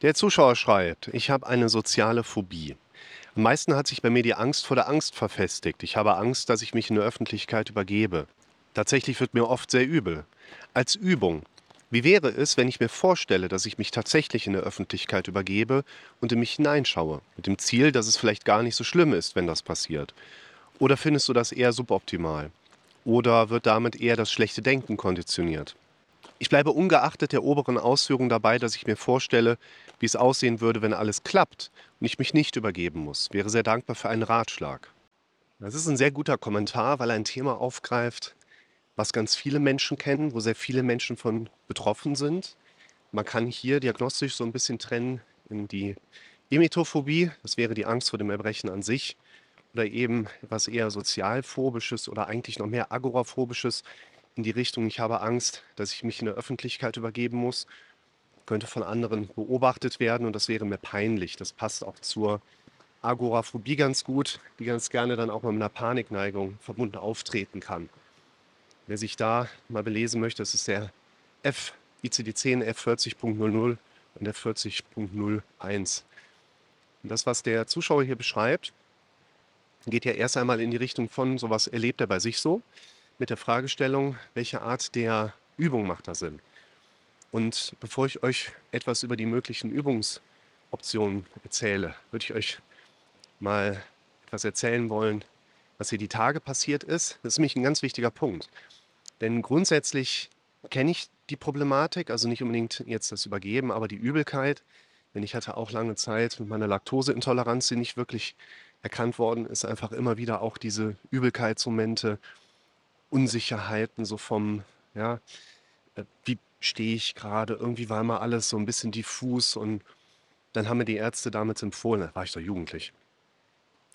Der Zuschauer schreibt, ich habe eine soziale Phobie. Am meisten hat sich bei mir die Angst vor der Angst verfestigt. Ich habe Angst, dass ich mich in der Öffentlichkeit übergebe. Tatsächlich wird mir oft sehr übel. Als Übung. Wie wäre es, wenn ich mir vorstelle, dass ich mich tatsächlich in der Öffentlichkeit übergebe und in mich hineinschaue, mit dem Ziel, dass es vielleicht gar nicht so schlimm ist, wenn das passiert? Oder findest du das eher suboptimal? Oder wird damit eher das schlechte Denken konditioniert? Ich bleibe ungeachtet der oberen Ausführung dabei, dass ich mir vorstelle, wie es aussehen würde, wenn alles klappt und ich mich nicht übergeben muss. Wäre sehr dankbar für einen Ratschlag. Das ist ein sehr guter Kommentar, weil er ein Thema aufgreift, was ganz viele Menschen kennen, wo sehr viele Menschen von betroffen sind. Man kann hier diagnostisch so ein bisschen trennen in die Emetophobie, das wäre die Angst vor dem Erbrechen an sich, oder eben etwas eher sozialphobisches oder eigentlich noch mehr agoraphobisches, in die Richtung, ich habe Angst, dass ich mich in der Öffentlichkeit übergeben muss, könnte von anderen beobachtet werden und das wäre mir peinlich. Das passt auch zur Agoraphobie ganz gut, die ganz gerne dann auch mit einer Panikneigung verbunden auftreten kann. Wer sich da mal belesen möchte, das ist der F ICD-10 F40.00 und F40.01. Und das, was der Zuschauer hier beschreibt, geht ja erst einmal in die Richtung von, sowas erlebt er bei sich so mit der Fragestellung, welche Art der Übung macht da Sinn? Und bevor ich euch etwas über die möglichen Übungsoptionen erzähle, würde ich euch mal etwas erzählen wollen, was hier die Tage passiert ist. Das ist nämlich ein ganz wichtiger Punkt. Denn grundsätzlich kenne ich die Problematik, also nicht unbedingt jetzt das Übergeben, aber die Übelkeit. Denn ich hatte auch lange Zeit mit meiner Laktoseintoleranz, die nicht wirklich erkannt worden ist, einfach immer wieder auch diese Übelkeitsmomente Unsicherheiten, so vom, ja, äh, wie stehe ich gerade? Irgendwie war immer alles so ein bisschen diffus und dann haben mir die Ärzte damals empfohlen, da war ich doch jugendlich.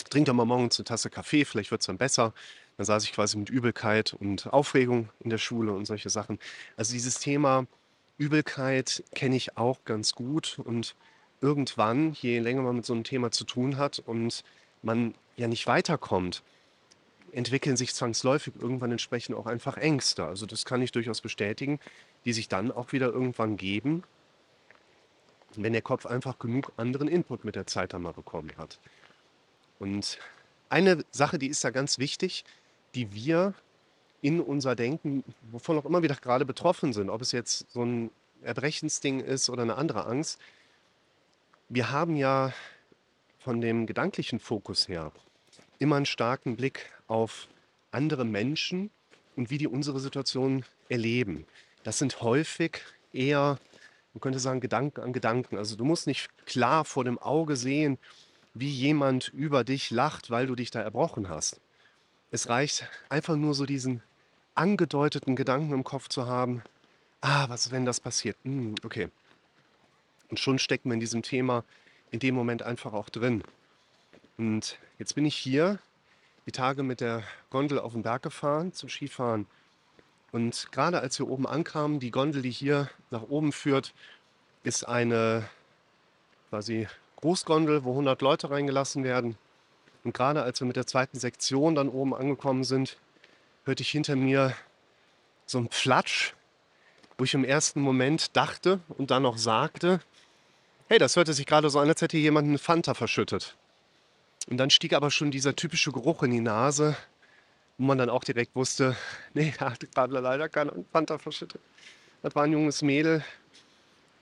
Trink doch mal morgens eine Tasse Kaffee, vielleicht wird es dann besser. Dann saß ich quasi mit Übelkeit und Aufregung in der Schule und solche Sachen. Also dieses Thema Übelkeit kenne ich auch ganz gut und irgendwann, je länger man mit so einem Thema zu tun hat und man ja nicht weiterkommt, entwickeln sich zwangsläufig irgendwann entsprechend auch einfach Ängste. Also das kann ich durchaus bestätigen, die sich dann auch wieder irgendwann geben, wenn der Kopf einfach genug anderen Input mit der Zeit dann mal bekommen hat. Und eine Sache, die ist da ganz wichtig, die wir in unser Denken, wovon auch immer wir gerade betroffen sind, ob es jetzt so ein Erbrechensding ist oder eine andere Angst, wir haben ja von dem gedanklichen Fokus her immer einen starken Blick auf andere Menschen und wie die unsere Situation erleben. Das sind häufig eher, man könnte sagen, Gedanken an Gedanken. Also du musst nicht klar vor dem Auge sehen, wie jemand über dich lacht, weil du dich da erbrochen hast. Es reicht einfach nur so diesen angedeuteten Gedanken im Kopf zu haben. Ah, was, wenn das passiert? Hm, okay. Und schon steckt man in diesem Thema in dem Moment einfach auch drin. Und jetzt bin ich hier die Tage mit der Gondel auf den Berg gefahren zum Skifahren. Und gerade als wir oben ankamen, die Gondel, die hier nach oben führt, ist eine quasi Großgondel, wo 100 Leute reingelassen werden. Und gerade als wir mit der zweiten Sektion dann oben angekommen sind, hörte ich hinter mir so ein Flatsch, wo ich im ersten Moment dachte und dann noch sagte, hey, das hörte sich gerade so an, als hätte jemand eine Fanta verschüttet. Und dann stieg aber schon dieser typische Geruch in die Nase, wo man dann auch direkt wusste, nee, da hat gerade leider keiner Panther verschüttet. Das war ein junges Mädel.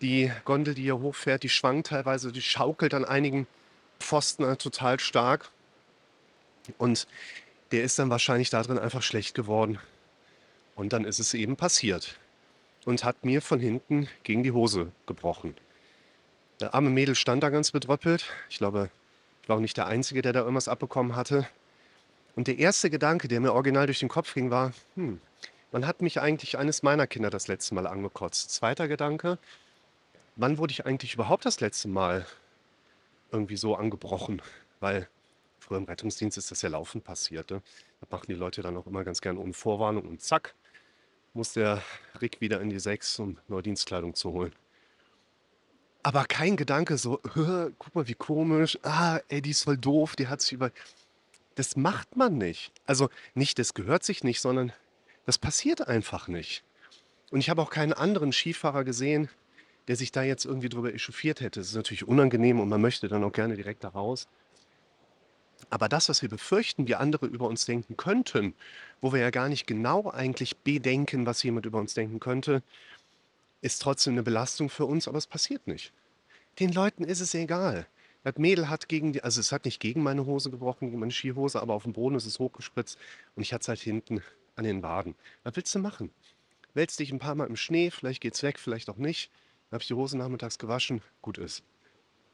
Die Gondel, die hier hochfährt, die schwankt teilweise, die schaukelt an einigen Pfosten halt total stark. Und der ist dann wahrscheinlich da drin einfach schlecht geworden. Und dann ist es eben passiert. Und hat mir von hinten gegen die Hose gebrochen. Der arme Mädel stand da ganz bedröppelt. Ich glaube, ich war auch nicht der Einzige, der da irgendwas abbekommen hatte. Und der erste Gedanke, der mir original durch den Kopf ging, war, hm, wann hat mich eigentlich eines meiner Kinder das letzte Mal angekotzt? Zweiter Gedanke, wann wurde ich eigentlich überhaupt das letzte Mal irgendwie so angebrochen? Weil früher im Rettungsdienst ist das ja laufend passiert. Ne? Da machen die Leute dann auch immer ganz gern ohne Vorwarnung und zack, muss der Rick wieder in die Sechs, um neue Dienstkleidung zu holen. Aber kein Gedanke so, guck mal, wie komisch. Ah, ey, die ist voll doof, die hat sich über. Das macht man nicht. Also nicht, das gehört sich nicht, sondern das passiert einfach nicht. Und ich habe auch keinen anderen Skifahrer gesehen, der sich da jetzt irgendwie drüber echauffiert hätte. Das ist natürlich unangenehm und man möchte dann auch gerne direkt da raus. Aber das, was wir befürchten, wie andere über uns denken könnten, wo wir ja gar nicht genau eigentlich bedenken, was jemand über uns denken könnte, ist trotzdem eine Belastung für uns, aber es passiert nicht. Den Leuten ist es egal. Das Mädel hat gegen die, also es hat nicht gegen meine Hose gebrochen, gegen meine Skihose, aber auf dem Boden ist es hochgespritzt und ich hatte es halt hinten an den Waden. Was willst du machen? Wälzt dich ein paar Mal im Schnee, vielleicht geht's weg, vielleicht auch nicht. Dann habe ich die Hose nachmittags gewaschen, gut ist.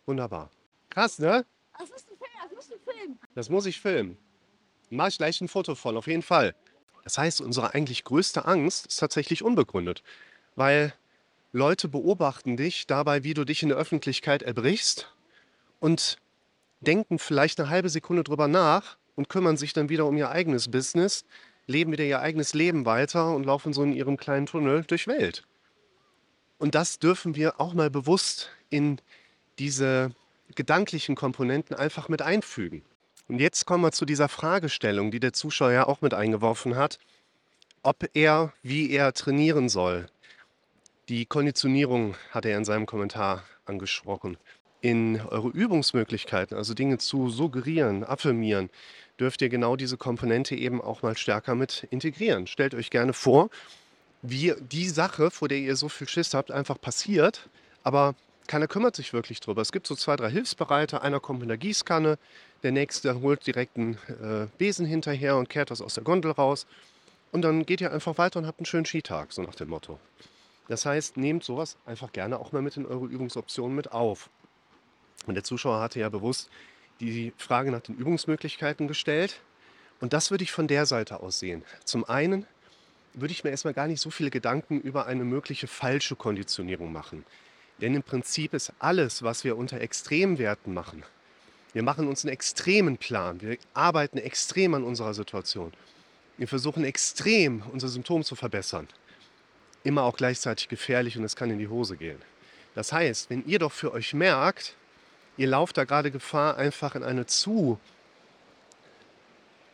Wunderbar. Krass, ne? Das musst du filmen, das musst du filmen. Das muss ich filmen. Mach ich gleich ein Foto von, auf jeden Fall. Das heißt, unsere eigentlich größte Angst ist tatsächlich unbegründet, weil Leute beobachten dich dabei, wie du dich in der Öffentlichkeit erbrichst und denken vielleicht eine halbe Sekunde drüber nach und kümmern sich dann wieder um ihr eigenes Business, leben wieder ihr eigenes Leben weiter und laufen so in ihrem kleinen Tunnel durch Welt. Und das dürfen wir auch mal bewusst in diese gedanklichen Komponenten einfach mit einfügen. Und jetzt kommen wir zu dieser Fragestellung, die der Zuschauer ja auch mit eingeworfen hat, ob er, wie er trainieren soll. Die Konditionierung hat er in seinem Kommentar angesprochen in eure Übungsmöglichkeiten, also Dinge zu suggerieren, affirmieren, dürft ihr genau diese Komponente eben auch mal stärker mit integrieren. Stellt euch gerne vor, wie die Sache, vor der ihr so viel Schiss habt, einfach passiert, aber keiner kümmert sich wirklich drüber. Es gibt so zwei, drei Hilfsbereite, einer kommt mit der Gießkanne, der nächste holt direkt einen äh, Besen hinterher und kehrt das aus der Gondel raus. Und dann geht ihr einfach weiter und habt einen schönen Skitag, so nach dem Motto. Das heißt, nehmt sowas einfach gerne auch mal mit in eure Übungsoptionen mit auf. Und der Zuschauer hatte ja bewusst die Frage nach den Übungsmöglichkeiten gestellt. Und das würde ich von der Seite aus sehen. Zum einen würde ich mir erstmal gar nicht so viele Gedanken über eine mögliche falsche Konditionierung machen. Denn im Prinzip ist alles, was wir unter Extremwerten machen, wir machen uns einen extremen Plan, wir arbeiten extrem an unserer Situation. Wir versuchen extrem unser Symptom zu verbessern. Immer auch gleichzeitig gefährlich und es kann in die Hose gehen. Das heißt, wenn ihr doch für euch merkt, ihr lauft da gerade Gefahr, einfach in eine zu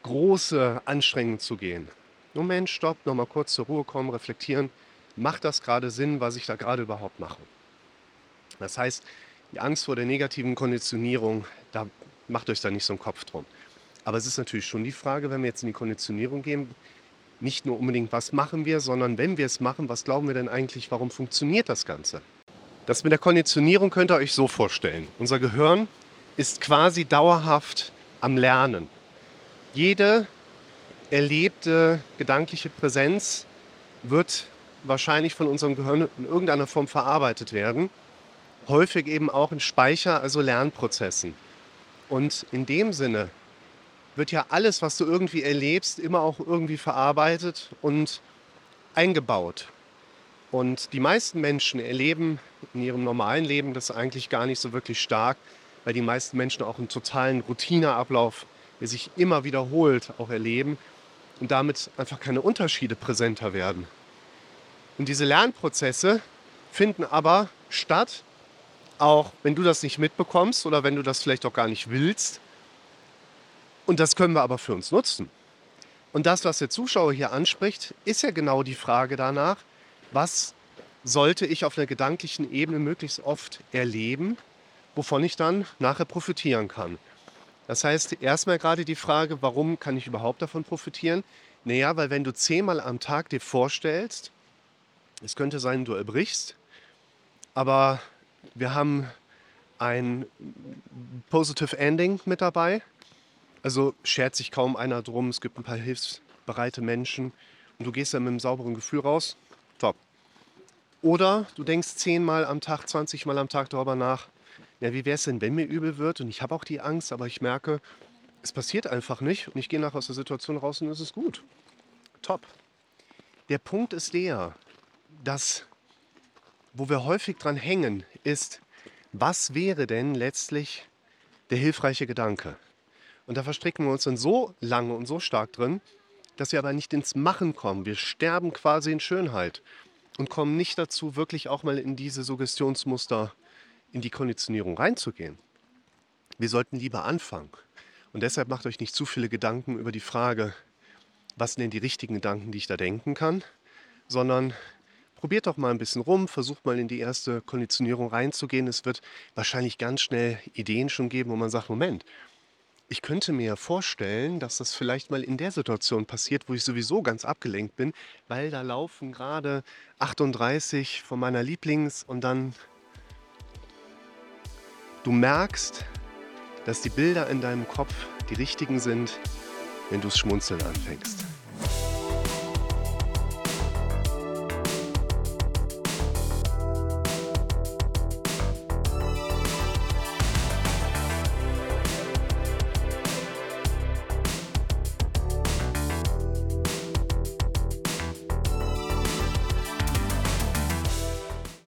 große Anstrengung zu gehen. Moment, stopp, nochmal kurz zur Ruhe kommen, reflektieren. Macht das gerade Sinn, was ich da gerade überhaupt mache? Das heißt, die Angst vor der negativen Konditionierung, da macht euch da nicht so einen Kopf drum. Aber es ist natürlich schon die Frage, wenn wir jetzt in die Konditionierung gehen, nicht nur unbedingt, was machen wir, sondern wenn wir es machen, was glauben wir denn eigentlich, warum funktioniert das Ganze? Das mit der Konditionierung könnt ihr euch so vorstellen. Unser Gehirn ist quasi dauerhaft am Lernen. Jede erlebte gedankliche Präsenz wird wahrscheinlich von unserem Gehirn in irgendeiner Form verarbeitet werden. Häufig eben auch in Speicher, also Lernprozessen. Und in dem Sinne wird ja alles, was du irgendwie erlebst, immer auch irgendwie verarbeitet und eingebaut. Und die meisten Menschen erleben in ihrem normalen Leben das eigentlich gar nicht so wirklich stark, weil die meisten Menschen auch einen totalen Routineablauf, der sich immer wiederholt, auch erleben und damit einfach keine Unterschiede präsenter werden. Und diese Lernprozesse finden aber statt, auch wenn du das nicht mitbekommst oder wenn du das vielleicht auch gar nicht willst. Und das können wir aber für uns nutzen. Und das, was der Zuschauer hier anspricht, ist ja genau die Frage danach, was sollte ich auf einer gedanklichen Ebene möglichst oft erleben, wovon ich dann nachher profitieren kann. Das heißt, erstmal gerade die Frage, warum kann ich überhaupt davon profitieren? Naja, weil wenn du zehnmal am Tag dir vorstellst, es könnte sein, du erbrichst, aber wir haben ein Positive Ending mit dabei. Also schert sich kaum einer drum, es gibt ein paar hilfsbereite Menschen und du gehst dann mit einem sauberen Gefühl raus. Top. Oder du denkst zehnmal am Tag, 20 Mal am Tag darüber nach, ja, wie wäre es denn, wenn mir übel wird? Und ich habe auch die Angst, aber ich merke, es passiert einfach nicht. Und ich gehe nachher aus der Situation raus und es ist gut. Top. Der Punkt ist der, dass, wo wir häufig dran hängen, ist, was wäre denn letztlich der hilfreiche Gedanke? Und da verstricken wir uns dann so lange und so stark drin, dass wir aber nicht ins Machen kommen. Wir sterben quasi in Schönheit und kommen nicht dazu, wirklich auch mal in diese Suggestionsmuster, in die Konditionierung reinzugehen. Wir sollten lieber anfangen. Und deshalb macht euch nicht zu viele Gedanken über die Frage, was sind denn die richtigen Gedanken, die ich da denken kann, sondern Probiert doch mal ein bisschen rum, versucht mal in die erste Konditionierung reinzugehen. Es wird wahrscheinlich ganz schnell Ideen schon geben, wo man sagt, Moment, ich könnte mir vorstellen, dass das vielleicht mal in der Situation passiert, wo ich sowieso ganz abgelenkt bin, weil da laufen gerade 38 von meiner Lieblings und dann du merkst, dass die Bilder in deinem Kopf die richtigen sind, wenn du es schmunzeln anfängst.